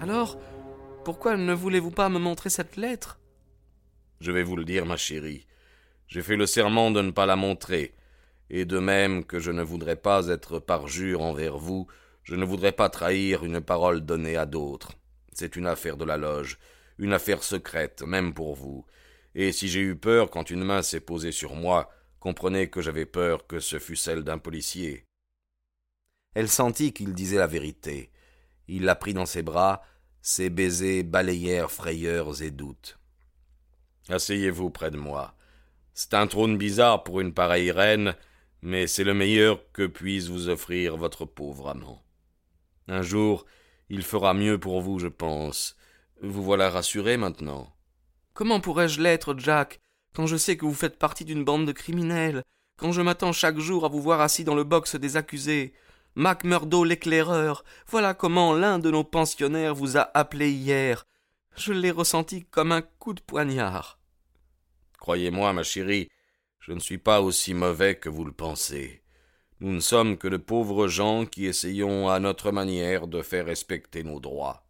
Alors, pourquoi ne voulez-vous pas me montrer cette lettre? Je vais vous le dire, ma chérie. J'ai fait le serment de ne pas la montrer, et de même que je ne voudrais pas être parjure envers vous, je ne voudrais pas trahir une parole donnée à d'autres. C'est une affaire de la loge, une affaire secrète, même pour vous. Et si j'ai eu peur quand une main s'est posée sur moi, comprenez que j'avais peur que ce fût celle d'un policier. Elle sentit qu'il disait la vérité. Il la prit dans ses bras, ses baisers balayèrent frayeurs et doutes. Asseyez-vous près de moi. C'est un trône bizarre pour une pareille reine, mais c'est le meilleur que puisse vous offrir votre pauvre amant. Un jour, il fera mieux pour vous, je pense. Vous voilà rassuré maintenant. Comment pourrais-je l'être, Jack, quand je sais que vous faites partie d'une bande de criminels, quand je m'attends chaque jour à vous voir assis dans le box des accusés, Macmurdo l'éclaireur, voilà comment l'un de nos pensionnaires vous a appelé hier. Je l'ai ressenti comme un coup de poignard. Croyez-moi, ma chérie, je ne suis pas aussi mauvais que vous le pensez. Nous ne sommes que de pauvres gens qui essayons à notre manière de faire respecter nos droits.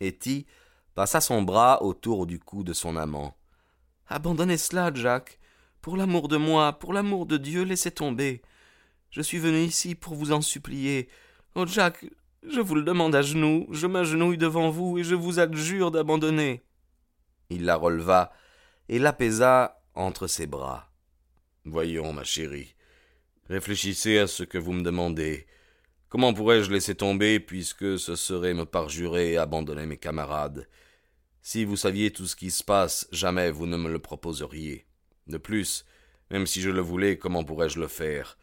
Etty passa son bras autour du cou de son amant. Abandonnez cela, Jack. Pour l'amour de moi, pour l'amour de Dieu, laissez tomber. Je suis venu ici pour vous en supplier. Oh Jack, je vous le demande à genoux, je m'agenouille devant vous et je vous adjure d'abandonner. Il la releva et l'apaisa entre ses bras. Voyons, ma chérie, réfléchissez à ce que vous me demandez. Comment pourrais-je laisser tomber puisque ce serait me parjurer et abandonner mes camarades? Si vous saviez tout ce qui se passe, jamais vous ne me le proposeriez. De plus, même si je le voulais, comment pourrais-je le faire?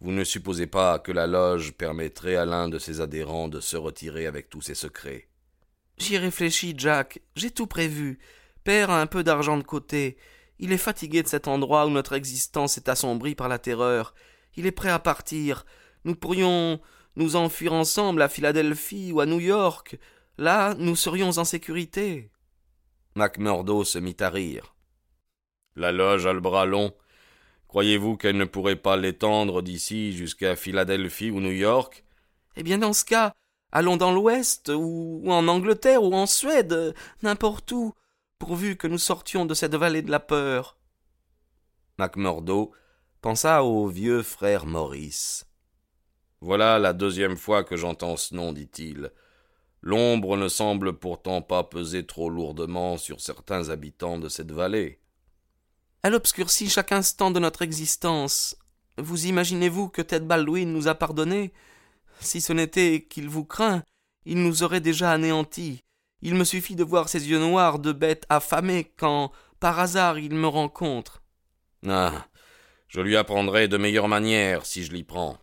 Vous ne supposez pas que la loge permettrait à l'un de ses adhérents de se retirer avec tous ses secrets. J'y réfléchis, Jack. J'ai tout prévu. Père a un peu d'argent de côté. Il est fatigué de cet endroit où notre existence est assombrie par la terreur. Il est prêt à partir. Nous pourrions nous enfuir ensemble à Philadelphie ou à New York. Là, nous serions en sécurité. Macmurdo se mit à rire. La loge a le bras long. Croyez-vous qu'elle ne pourrait pas l'étendre d'ici jusqu'à Philadelphie ou New York? Eh bien, dans ce cas, allons dans l'Ouest, ou en Angleterre, ou en Suède, n'importe où, pourvu que nous sortions de cette vallée de la peur. Macmurdo pensa au vieux frère Maurice. Voilà la deuxième fois que j'entends ce nom, dit-il. L'ombre ne semble pourtant pas peser trop lourdement sur certains habitants de cette vallée. Elle obscurcit chaque instant de notre existence. Vous imaginez-vous que Ted Baldwin nous a pardonné Si ce n'était qu'il vous craint, il nous aurait déjà anéantis. Il me suffit de voir ses yeux noirs de bête affamée quand, par hasard, il me rencontre. Ah. Je lui apprendrai de meilleures manières si je l'y prends.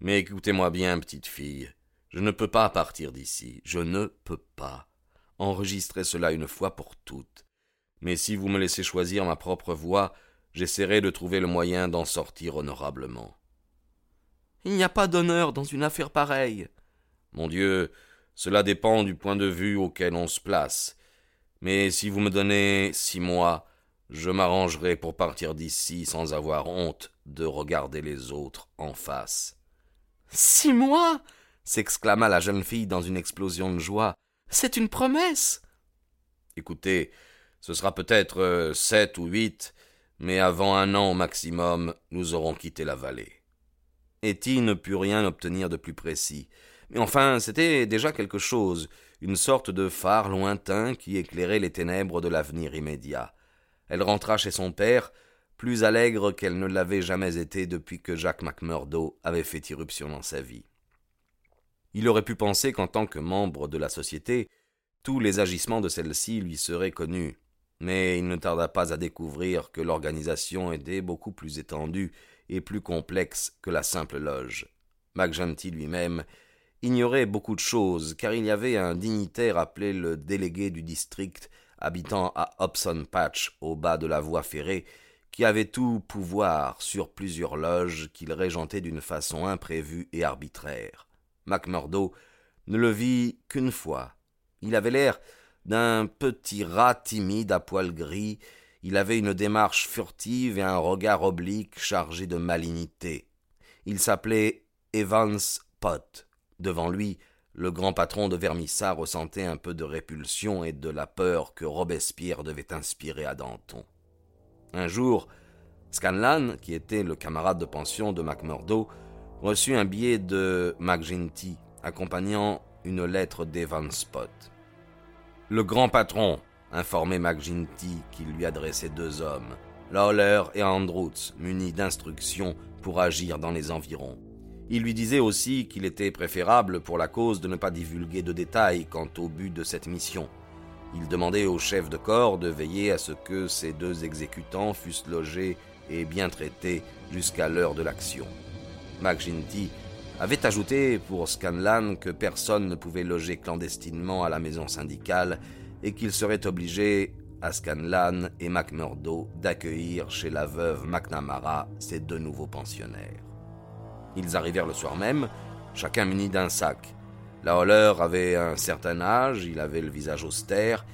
Mais écoutez-moi bien, petite fille. Je ne peux pas partir d'ici. Je ne peux pas. Enregistrez cela une fois pour toutes mais si vous me laissez choisir ma propre voie, j'essaierai de trouver le moyen d'en sortir honorablement. Il n'y a pas d'honneur dans une affaire pareille. Mon Dieu, cela dépend du point de vue auquel on se place. Mais si vous me donnez six mois, je m'arrangerai pour partir d'ici sans avoir honte de regarder les autres en face. Six mois? S'exclama la jeune fille dans une explosion de joie. C'est une promesse. Écoutez, ce sera peut-être euh, sept ou huit, mais avant un an au maximum, nous aurons quitté la vallée. Etty ne put rien obtenir de plus précis. Mais enfin, c'était déjà quelque chose, une sorte de phare lointain qui éclairait les ténèbres de l'avenir immédiat. Elle rentra chez son père, plus allègre qu'elle ne l'avait jamais été depuis que Jacques Macmurdo avait fait irruption dans sa vie. Il aurait pu penser qu'en tant que membre de la société, tous les agissements de celle-ci lui seraient connus mais il ne tarda pas à découvrir que l'organisation était beaucoup plus étendue et plus complexe que la simple loge. McGenty lui-même ignorait beaucoup de choses, car il y avait un dignitaire appelé le délégué du district habitant à Hobson Patch, au bas de la voie ferrée, qui avait tout pouvoir sur plusieurs loges qu'il régentait d'une façon imprévue et arbitraire. McMurdo ne le vit qu'une fois. Il avait l'air d'un petit rat timide à poils gris, il avait une démarche furtive et un regard oblique chargé de malignité. Il s'appelait Evans Pott. Devant lui, le grand patron de Vermissa ressentait un peu de répulsion et de la peur que Robespierre devait inspirer à Danton. Un jour, Scanlan, qui était le camarade de pension de McMurdo, reçut un billet de McGinty accompagnant une lettre d'Evan Spot. Le grand patron informait McGinty qu'il lui adressait deux hommes, Lawler et Andrews, munis d'instructions pour agir dans les environs. Il lui disait aussi qu'il était préférable pour la cause de ne pas divulguer de détails quant au but de cette mission. Il demandait au chef de corps de veiller à ce que ces deux exécutants fussent logés et bien traités jusqu'à l'heure de l'action. McGinty avait ajouté pour Scanlan que personne ne pouvait loger clandestinement à la maison syndicale et qu'il serait obligé à Scanlan et McMurdo d'accueillir chez la veuve McNamara ses deux nouveaux pensionnaires. Ils arrivèrent le soir même, chacun muni d'un sac. La Holler avait un certain âge, il avait le visage austère,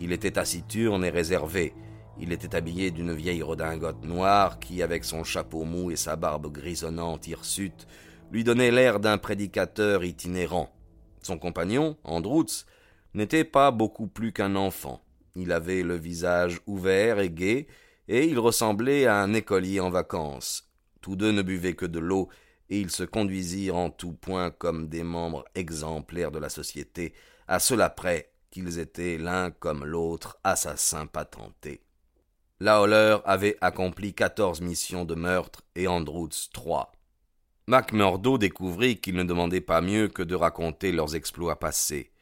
il était taciturne et réservé. Il était habillé d'une vieille redingote noire qui, avec son chapeau mou et sa barbe grisonnante hirsute, lui donnait l'air d'un prédicateur itinérant. Son compagnon, Andrews, n'était pas beaucoup plus qu'un enfant. Il avait le visage ouvert et gai, et il ressemblait à un écolier en vacances. Tous deux ne buvaient que de l'eau et ils se conduisirent en tout point comme des membres exemplaires de la société, à cela près qu'ils étaient l'un comme l'autre assassins patentés. Lawler avait accompli quatorze missions de meurtre et Andrews trois. McMurdo découvrit qu'ils ne demandaient pas mieux que de raconter leurs exploits passés.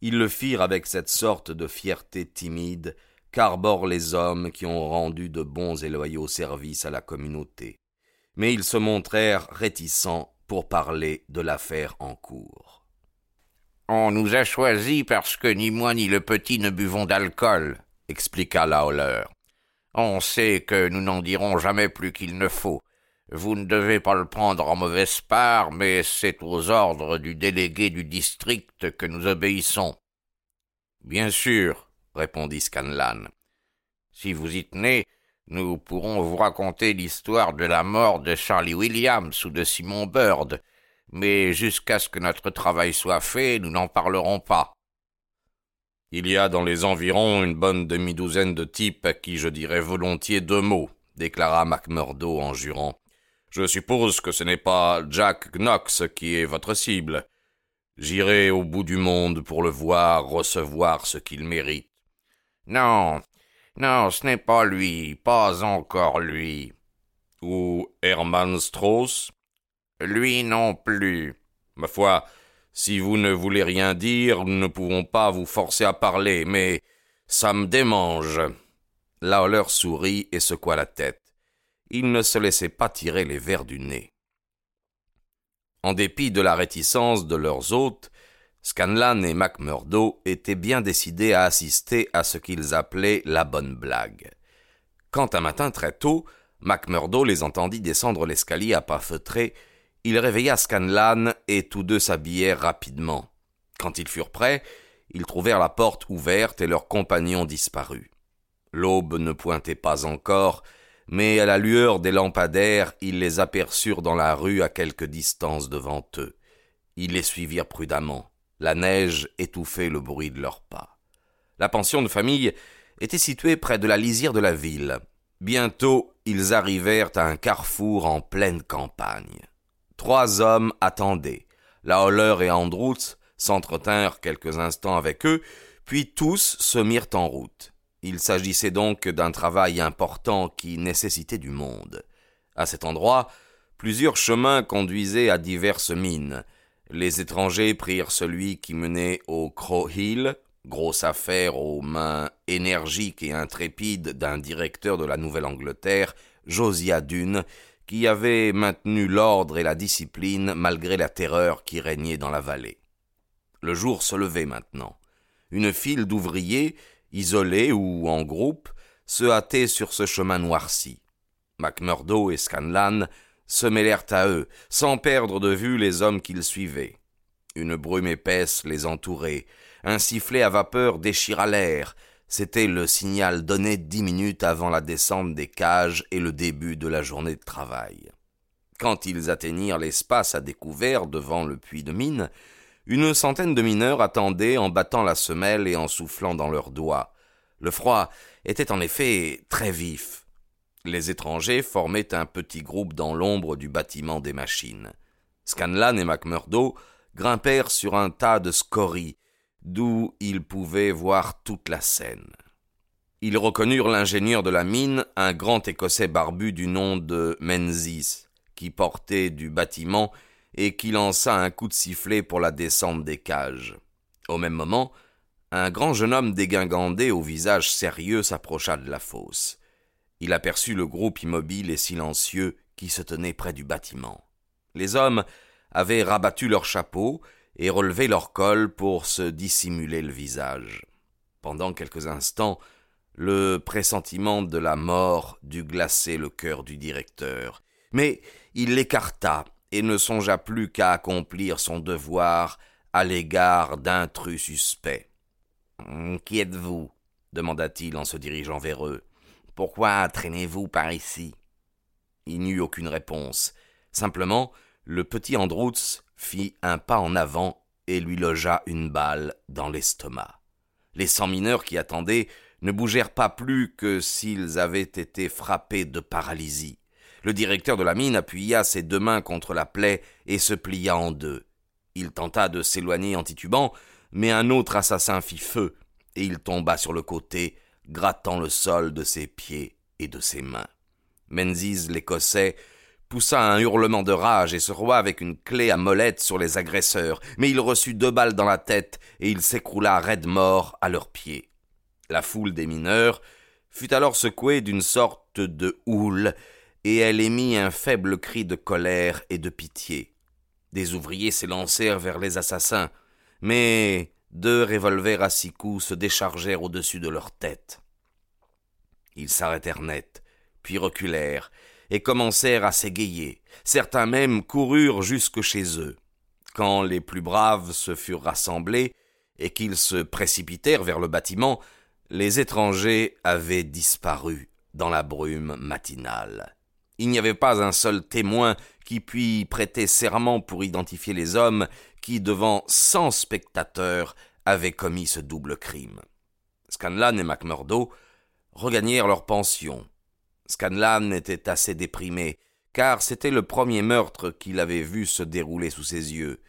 Ils le firent avec cette sorte de fierté timide qu'arborent les hommes qui ont rendu de bons et loyaux services à la communauté mais ils se montrèrent réticents pour parler de l'affaire en cours. On nous a choisis parce que ni moi ni le petit ne buvons d'alcool, expliqua Lawler. On sait que nous n'en dirons jamais plus qu'il ne faut. Vous ne devez pas le prendre en mauvaise part, mais c'est aux ordres du délégué du district que nous obéissons. Bien sûr, répondit Scanlan. Si vous y tenez, nous pourrons vous raconter l'histoire de la mort de Charlie Williams ou de Simon Bird, mais jusqu'à ce que notre travail soit fait, nous n'en parlerons pas. Il y a dans les environs une bonne demi-douzaine de types à qui je dirais volontiers deux mots, déclara McMurdo en jurant. Je suppose que ce n'est pas Jack Knox qui est votre cible. J'irai au bout du monde pour le voir recevoir ce qu'il mérite. Non, non, ce n'est pas lui, pas encore lui. Ou Hermann Strauss? Lui non plus. Ma foi, si vous ne voulez rien dire, nous ne pouvons pas vous forcer à parler, mais ça me démange. Lawler sourit et secoua la tête. Il ne se laissait pas tirer les vers du nez. En dépit de la réticence de leurs hôtes, Scanlan et McMurdo étaient bien décidés à assister à ce qu'ils appelaient la bonne blague. Quand un matin très tôt, McMurdo les entendit descendre l'escalier à pas feutrés, il réveilla Scanlan et tous deux s'habillèrent rapidement. Quand ils furent prêts, ils trouvèrent la porte ouverte et leurs compagnons disparus. L'aube ne pointait pas encore, mais à la lueur des lampadaires, ils les aperçurent dans la rue à quelque distance devant eux. Ils les suivirent prudemment. La neige étouffait le bruit de leurs pas. La pension de famille était située près de la lisière de la ville. Bientôt, ils arrivèrent à un carrefour en pleine campagne. Trois hommes attendaient. La Holler et Andrews s'entretinrent quelques instants avec eux, puis tous se mirent en route. Il s'agissait donc d'un travail important qui nécessitait du monde. À cet endroit, plusieurs chemins conduisaient à diverses mines. Les étrangers prirent celui qui menait au Crow Hill, grosse affaire aux mains énergiques et intrépides d'un directeur de la Nouvelle-Angleterre, Josiah Dune, qui avait maintenu l'ordre et la discipline malgré la terreur qui régnait dans la vallée. Le jour se levait maintenant. Une file d'ouvriers, isolés ou en groupe, se hâtaient sur ce chemin noirci. Macmurdo et Scanlan se mêlèrent à eux, sans perdre de vue les hommes qu'ils suivaient. Une brume épaisse les entourait, un sifflet à vapeur déchira l'air, c'était le signal donné dix minutes avant la descente des cages et le début de la journée de travail. Quand ils atteignirent l'espace à découvert devant le puits de mine, une centaine de mineurs attendaient en battant la semelle et en soufflant dans leurs doigts. Le froid était en effet très vif. Les étrangers formaient un petit groupe dans l'ombre du bâtiment des machines. Scanlan et McMurdo grimpèrent sur un tas de scories, d'où ils pouvaient voir toute la scène. Ils reconnurent l'ingénieur de la mine, un grand écossais barbu du nom de Menzies, qui portait du bâtiment et qui lança un coup de sifflet pour la descente des cages. Au même moment, un grand jeune homme dégingandé au visage sérieux s'approcha de la fosse. Il aperçut le groupe immobile et silencieux qui se tenait près du bâtiment. Les hommes avaient rabattu leurs chapeaux et relevé leur col pour se dissimuler le visage. Pendant quelques instants, le pressentiment de la mort dut glacer le cœur du directeur, mais il l'écarta et ne songea plus qu'à accomplir son devoir à l'égard d'intrus suspects. Qui êtes-vous? demanda-t-il en se dirigeant vers eux. Pourquoi traînez-vous par ici? Il n'y eut aucune réponse. Simplement, le petit Andrews fit un pas en avant et lui logea une balle dans l'estomac. Les cent mineurs qui attendaient ne bougèrent pas plus que s'ils avaient été frappés de paralysie. Le directeur de la mine appuya ses deux mains contre la plaie et se plia en deux. Il tenta de s'éloigner en titubant, mais un autre assassin fit feu, et il tomba sur le côté, grattant le sol de ses pieds et de ses mains. Menzies l'Écossais poussa un hurlement de rage et se roua avec une clé à molette sur les agresseurs, mais il reçut deux balles dans la tête et il s'écroula raide mort à leurs pieds. La foule des mineurs fut alors secouée d'une sorte de houle, et elle émit un faible cri de colère et de pitié. Des ouvriers s'élancèrent vers les assassins, mais deux revolvers à six coups se déchargèrent au-dessus de leur tête. Ils s'arrêtèrent net, puis reculèrent, et commencèrent à s'égayer. Certains même coururent jusque chez eux. Quand les plus braves se furent rassemblés, et qu'ils se précipitèrent vers le bâtiment, les étrangers avaient disparu dans la brume matinale. Il n'y avait pas un seul témoin qui pût prêter serment pour identifier les hommes qui, devant cent spectateurs, avaient commis ce double crime. Scanlan et MacMurdo regagnèrent leur pension, Scanlan était assez déprimé, car c'était le premier meurtre qu'il avait vu se dérouler sous ses yeux,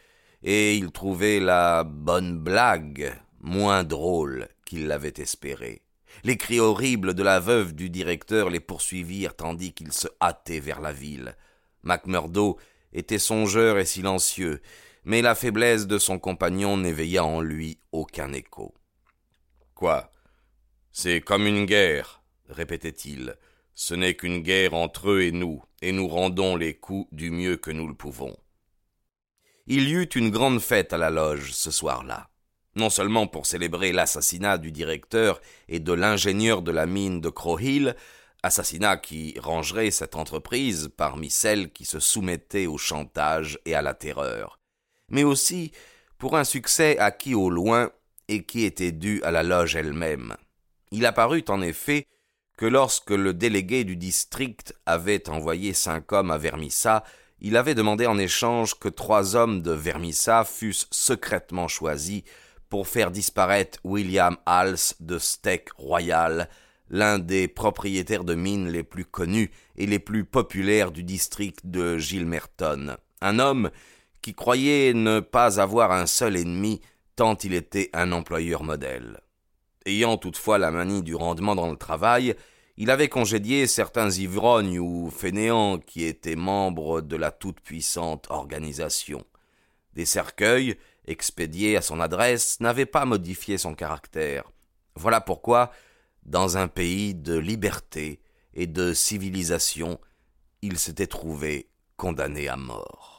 et il trouvait la bonne blague moins drôle qu'il l'avait espéré. Les cris horribles de la veuve du directeur les poursuivirent tandis qu'il se hâtait vers la ville. Macmurdo était songeur et silencieux, mais la faiblesse de son compagnon n'éveilla en lui aucun écho. Quoi? C'est comme une guerre, répétait-il. Ce n'est qu'une guerre entre eux et nous, et nous rendons les coups du mieux que nous le pouvons. Il y eut une grande fête à la loge ce soir-là, non seulement pour célébrer l'assassinat du directeur et de l'ingénieur de la mine de Crowhill, assassinat qui rangerait cette entreprise parmi celles qui se soumettaient au chantage et à la terreur, mais aussi pour un succès acquis au loin et qui était dû à la loge elle-même. Il apparut en effet que lorsque le délégué du district avait envoyé cinq hommes à Vermissa, il avait demandé en échange que trois hommes de Vermissa fussent secrètement choisis pour faire disparaître William Hals de Steak Royal, l'un des propriétaires de mines les plus connus et les plus populaires du district de Gilmerton. Un homme qui croyait ne pas avoir un seul ennemi tant il était un employeur modèle. Ayant toutefois la manie du rendement dans le travail, il avait congédié certains ivrognes ou fainéants qui étaient membres de la toute-puissante organisation. Des cercueils, expédiés à son adresse, n'avaient pas modifié son caractère. Voilà pourquoi, dans un pays de liberté et de civilisation, il s'était trouvé condamné à mort.